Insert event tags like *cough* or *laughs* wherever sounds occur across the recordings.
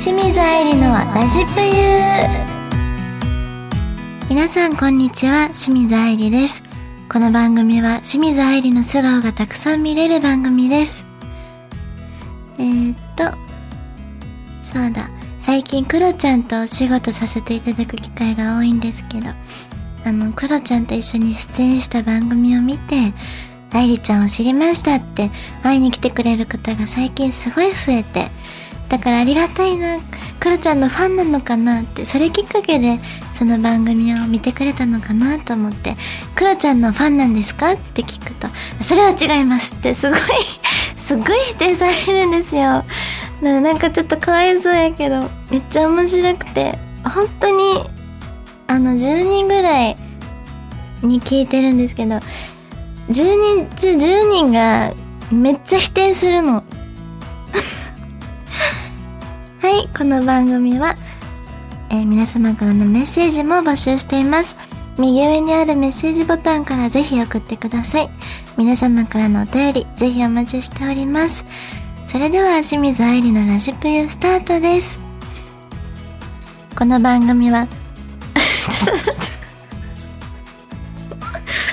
清水愛理のラジプユ皆さんこんにちは清水愛理です。この番組は清水愛理の素顔がたくさん見れる番組です。えー、っとそうだ。最近クロちゃんとお仕事させていただく機会が多いんですけどあのクロちゃんと一緒に出演した番組を見て愛理ちゃんを知りましたって会いに来てくれる方が最近すごい増えてだからありがたいな。クロちゃんのファンなのかなってそれきっかけでその番組を見てくれたのかなと思ってクロちゃんのファンなんですかって聞くとそれは違いますってすごい *laughs* すごい否定されるんですよ。なんかちょっとかわいそうやけどめっちゃ面白くて本当にあの10人ぐらいに聞いてるんですけど10人中10人がめっちゃ否定するの。この番組は、えー、皆様からのメッセージも募集しています。右上にあるメッセージボタンからぜひ送ってください。皆様からのお便りぜひお待ちしております。それでは清水愛理のラジプユスタートです。この番組は *laughs* ちょっと待って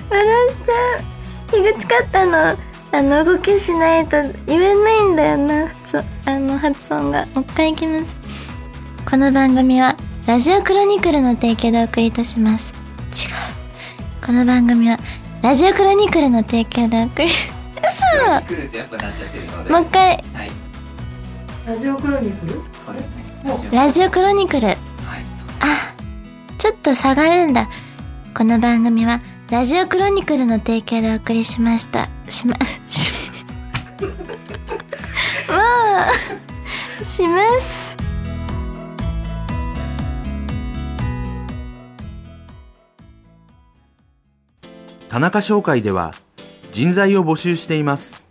笑っちゃう。樋口かったの。あの動きしないと言えないんだよな。発あの発音がもう一回いきます。この番組はラジオクロニクルの提供でお送りいたします。違う。この番組はラジオクロニクルの提供でお送り嘘。もう一回。はい。ラジオクロニクル？そうですね。ラジオクロニクル。はいあちょっと下がるんだ。この番組はラジオクロニクルの提供でお送りしました。しましもう *laughs* します。田中商会では人材を募集しています。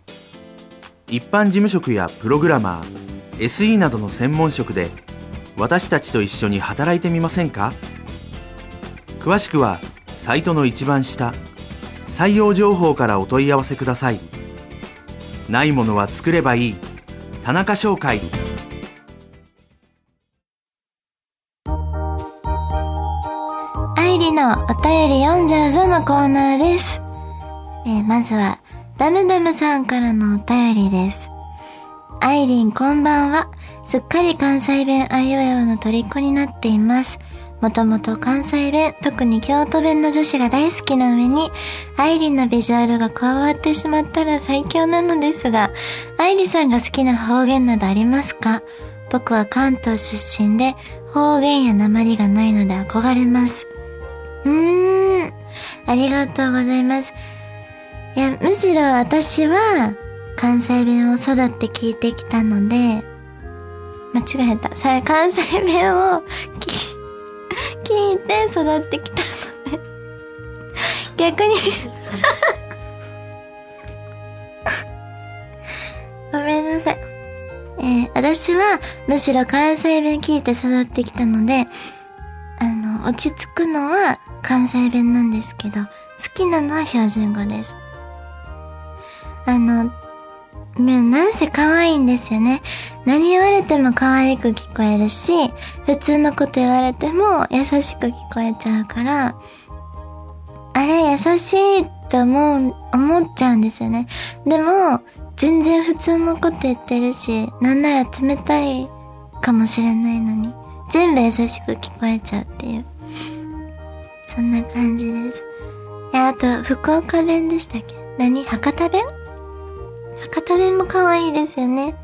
一般事務職やプログラマー SE などの専門職で私たちと一緒に働いてみませんか？詳しくはサイトの一番下採用情報からお問い合わせください。ないものは作ればいい。田中商会愛理のお便り読んじゃうぞのコーナーです。えーまずは、ダムダムさんからのお便りです。アイリンこんばんは。すっかり関西弁あいうえおの虜になっています。もともと関西弁、特に京都弁の女子が大好きな上に、アイリンのビジュアルが加わってしまったら最強なのですが、アイリさんが好きな方言などありますか？僕は関東出身で、方言や鉛がないので憧れます。うーん。ありがとうございます。いや、むしろ私は関西弁を育って聞いてきたので、間違えた。さあ関西弁を聞聞いて育ってきたので、逆に *laughs* ごめんなさい。えー私はむしろ関西弁聞いて育ってきたので、あの、落ち着くのは関西弁なんですけど、好きなのは標準語です。あの、もうなんせ可愛いんですよね。何言われても可愛く聞こえるし、普通のこと言われても優しく聞こえちゃうから、あれ優しいって思う、思っちゃうんですよね。でも、全然普通のこと言ってるし、なんなら冷たいかもしれないのに、全部優しく聞こえちゃうっていう。そんな感じです。いや、あと、福岡弁でしたっけ？何？博多弁？博多弁も可愛いですよね。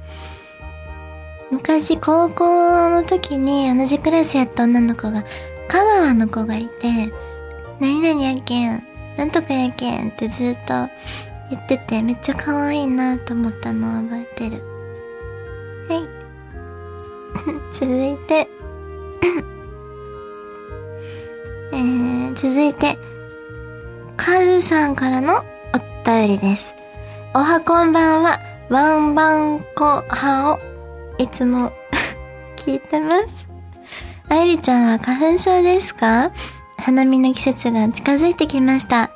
昔、高校の時に同じクラスやった女の子が、香川の子がいて、何々やけん、なんとかやけんってずっと言ってて、めっちゃ可愛いなと思ったのを覚えてる。はい。*laughs* 続いて、*laughs* えー、続いて、カズさんからのお便りです。おはこんばんは、ワンバンコハをいつも *laughs* 聞いてます。愛理ちゃんは花粉症ですか？花見の季節が近づいてきました。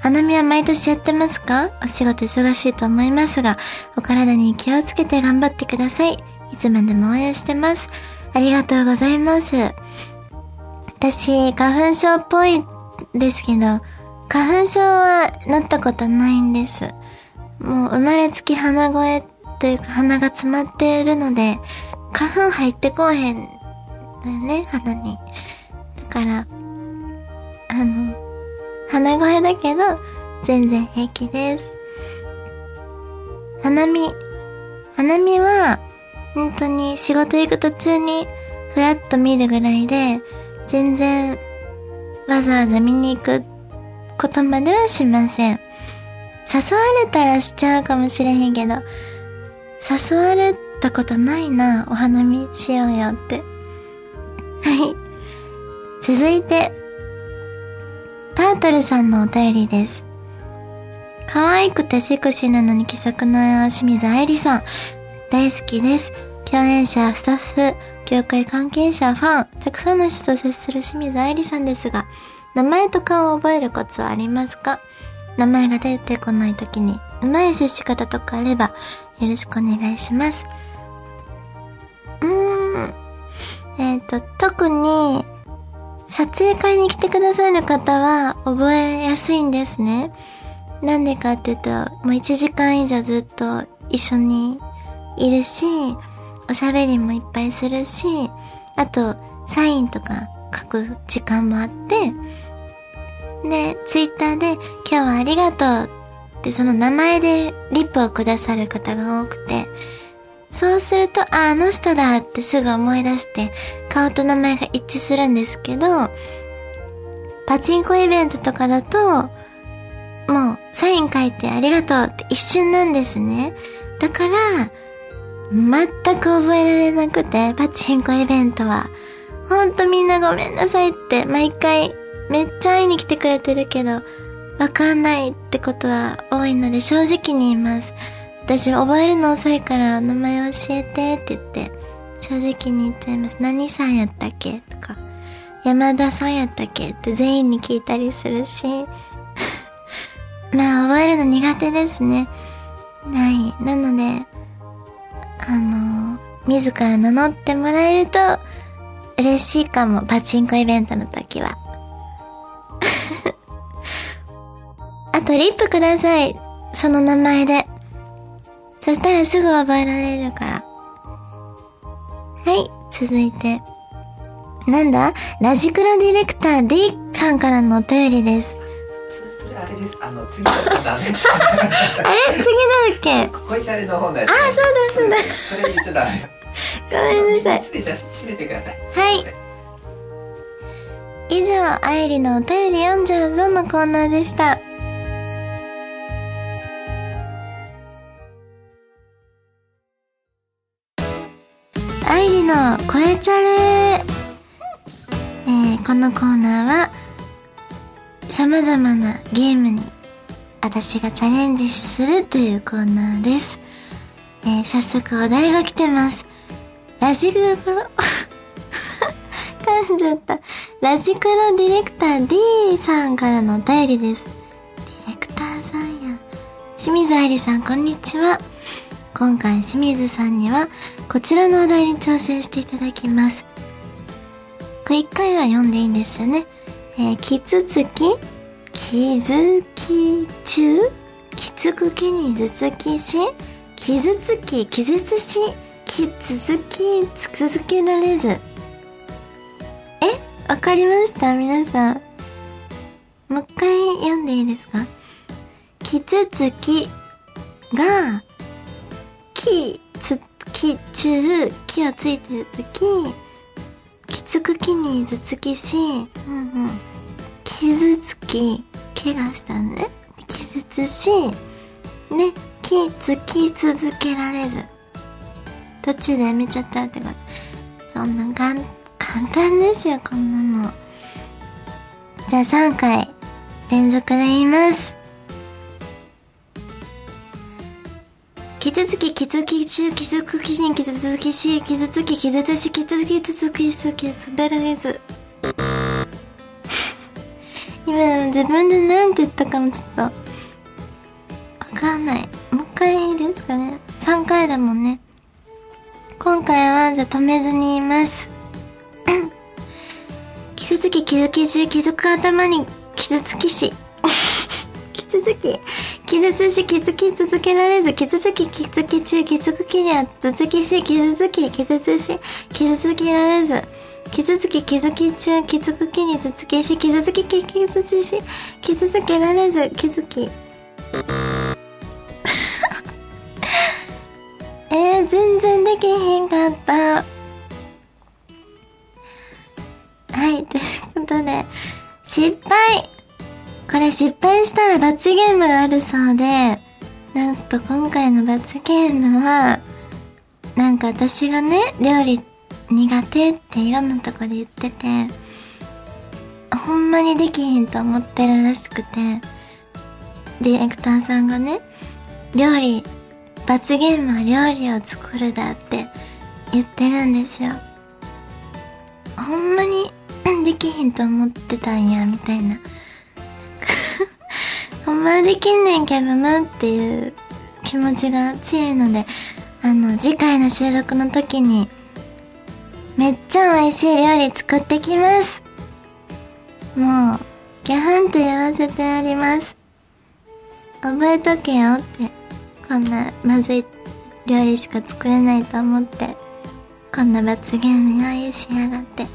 花見は毎年やってますか？お仕事忙しいと思いますが、お体に気をつけて頑張ってください。いつまでも応援してます。ありがとうございます。私、花粉症っぽいですけど、花粉症はなったことないんです。もう生まれつき鼻声というか鼻が詰まっているので、花粉入ってこうへんのよね、鼻に。だから、あの、鼻声だけど、全然平気です。花見。花見は、本当に仕事行く途中に、ふらっと見るぐらいで、全然、わざわざ見に行くことまではしません。誘われたらしちゃうかもしれへんけど、誘われたことないな、お花見しようよって。*laughs* はい。続いて、タートルさんのお便りです。可愛くてセクシーなのに気さくな清水愛理さん。大好きです。共演者、スタッフ、業界関係者、ファン、たくさんの人と接する清水愛理さんですが、名前と顔を覚えるコツはありますか？名前が出てこない時に、うまい接し方とかあれば、よろしくお願いします。うーん。えっ、と、特に、撮影会に来てくださる方は覚えやすいんですね。なんでかっていうと、もう1時間以上ずっと一緒にいるし、おしゃべりもいっぱいするし、あと、サインとか書く時間もあって、で、ツイッターで今日はありがとうってその名前でリップをくださる方が多くて、そうすると、あ、あの人だってすぐ思い出して、顔と名前が一致するんですけど、パチンコイベントとかだと、もう、サイン書いてありがとうって一瞬なんですね。だから、全く覚えられなくて、パチンコイベントは。ほんとみんなごめんなさいって、毎回、めっちゃ会いに来てくれてるけど、わかんないってことは多いので正直に言います。私覚えるの遅いから名前教えてって言って、正直に言っちゃいます。何さんやったっけとか、山田さんやったっけって全員に聞いたりするし、*laughs* まあ覚えるの苦手ですね。はい。なので、あの、自ら名乗ってもらえると嬉しいかも。パチンコイベントの時は。あと、リップください。その名前で。そしたらすぐ覚えられるから。はい。続いて。なんだ？ラジクラディレクター D さんからのお便りです。そそれあれですあの次のあれ *laughs* 次だっけ？ここいちゃれの方のやつあそうだそうだそれ言っちゃダメごめんなさい。次じゃあ閉めてくださいはい。以上、あいりのお便り読んじゃうぞのコーナーでした。の声チャレえー、このコーナーは、様々なゲームに私がチャレンジするというコーナーです。えー、早速お題が来てます。ラジグロ、*laughs* 噛んじゃった。ラジクロディレクター D さんからのお便りです。ディレクターさんや。清水愛理さん、こんにちは。今回清水さんには、こちらのお題に挑戦していただきます。これ一回は読んでいいんですよね。えー、キツツキ？気づき中？きつくきに頭突きし？傷つき？気絶し？き続き？続けられず？え？わかりました？皆さん。もう一回読んでいいですか？きつつきがきつき中きをついてるときつくきに頭突きしうんうん。傷つき怪我したのね気絶しね気つき続けられず。途中でやめちゃったってこと。そんながん簡単ですよこんなの。じゃあ3回連続で言います。傷つき傷つき中傷つきし傷つきし傷つき気絶し傷つき続き続きすられず。*laughs* 今でも自分で何て言ったかもちょっとわかんない。もう一回いいですかね。3回だもんね。今回はじゃ止めずに言います。*coughs* 傷つき気づき中気づく頭に傷つきし。*laughs* 傷つき。傷つし気づき続けられず傷つき気づき中気づく気には続きし傷つき傷つし傷つけられず傷つき気づき中気づく気に続きし傷つき気傷つし傷つけられず気づき *laughs* えー、全然できへんかった。はい、ということで、失敗これ失敗したら罰ゲームがあるそうで、なんと今回の罰ゲームは、なんか私がね、料理苦手っていろんなとこで言ってて、ほんまにできひんと思ってるらしくて、ディレクターさんがね、料理、罰ゲームは料理を作るだって言ってるんですよ。ほんまにできひんと思ってたんや、みたいな。ほんまできんねんけどなっていう気持ちが強いので、あの、次回の収録の時に、めっちゃ美味しい料理作ってきます。もう、ギャハンと言わせてあります。覚えとけよって。こんなまずい料理しか作れないと思って、こんな罰ゲーム用意しやがって。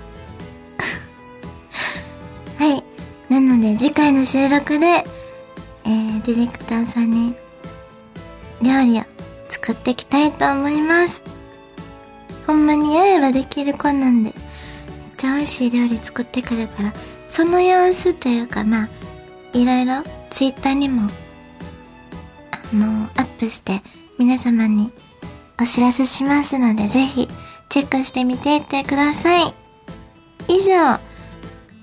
*laughs* はい。なので次回の収録で、えー、ディレクターさんに料理を作っていきたいと思います。ほんまにやればできる子なんで、めっちゃ美味しい料理作ってくるから、その様子というかまあ、いろいろツイッターにも、あの、アップして皆様にお知らせしますので、ぜひチェックしてみていってください。以上、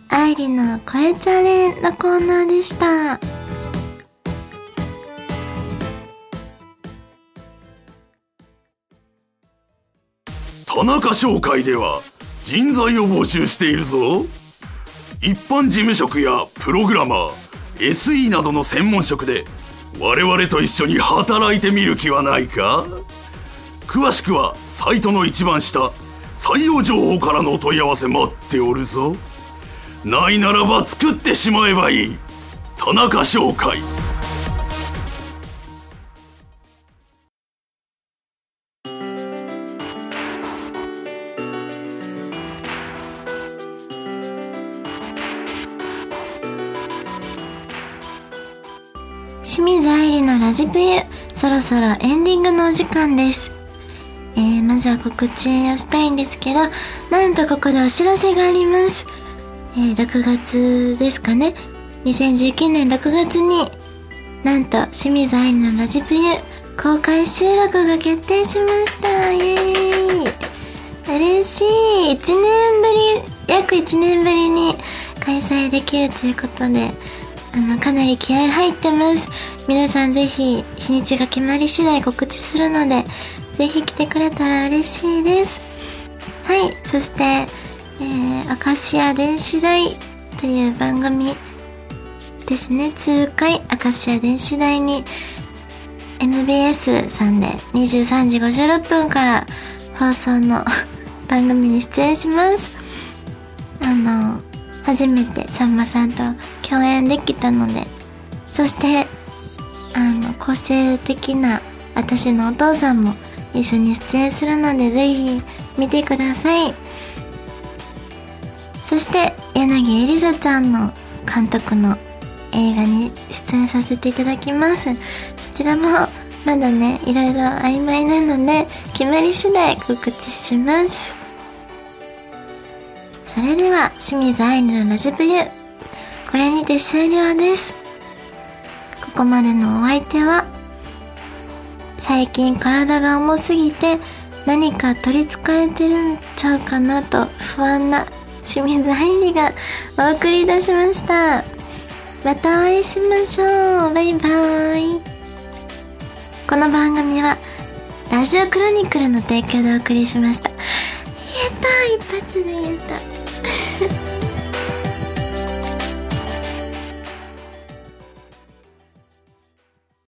愛理の声チャレンのコーナーでした。田中商会では人材を募集しているぞ。一般事務職やプログラマー SE などの専門職で我々と一緒に働いてみる気はないか？詳しくはサイトの一番下採用情報からのお問い合わせ待っておるぞ。ないならば作ってしまえばいい。田中商会。ジプユ、そろそろエンディングのお時間です。えー、まずは告知をしたいんですけど、なんとここでお知らせがあります。えー、6月ですかね。2019年6月に、なんと清水愛のラジプユ公開収録が決定しました。イエーイ嬉しい !1 年ぶり、約1年ぶりに開催できるということで、あの、かなり気合入ってます。皆さんぜひ、日にちが決まり次第告知するので、ぜひ来てくれたら嬉しいです。はい。そして、えー、アカシア電子台という番組ですね。通回アカシア電子台に MBS さんで23時56分から放送の *laughs* 番組に出演します。あの、初めてさんまさんと共演できたので、そして、あの、個性的な私のお父さんも一緒に出演するので、ぜひ見てください。そして、柳エリザちゃんの監督の映画に出演させていただきます。そちらも、まだね、いろいろ曖昧なので、決まり次第告知します。それでは、清水愛理のラジプユ。これにて終了です。ここまでのお相手は、最近体が重すぎて何か取り憑かれてるんちゃうかなと不安な清水愛理がお送りいたしました。またお会いしましょう。バイバーイ。この番組は、ラジオクロニクルの提供でお送りしました。言えた一発で言えた。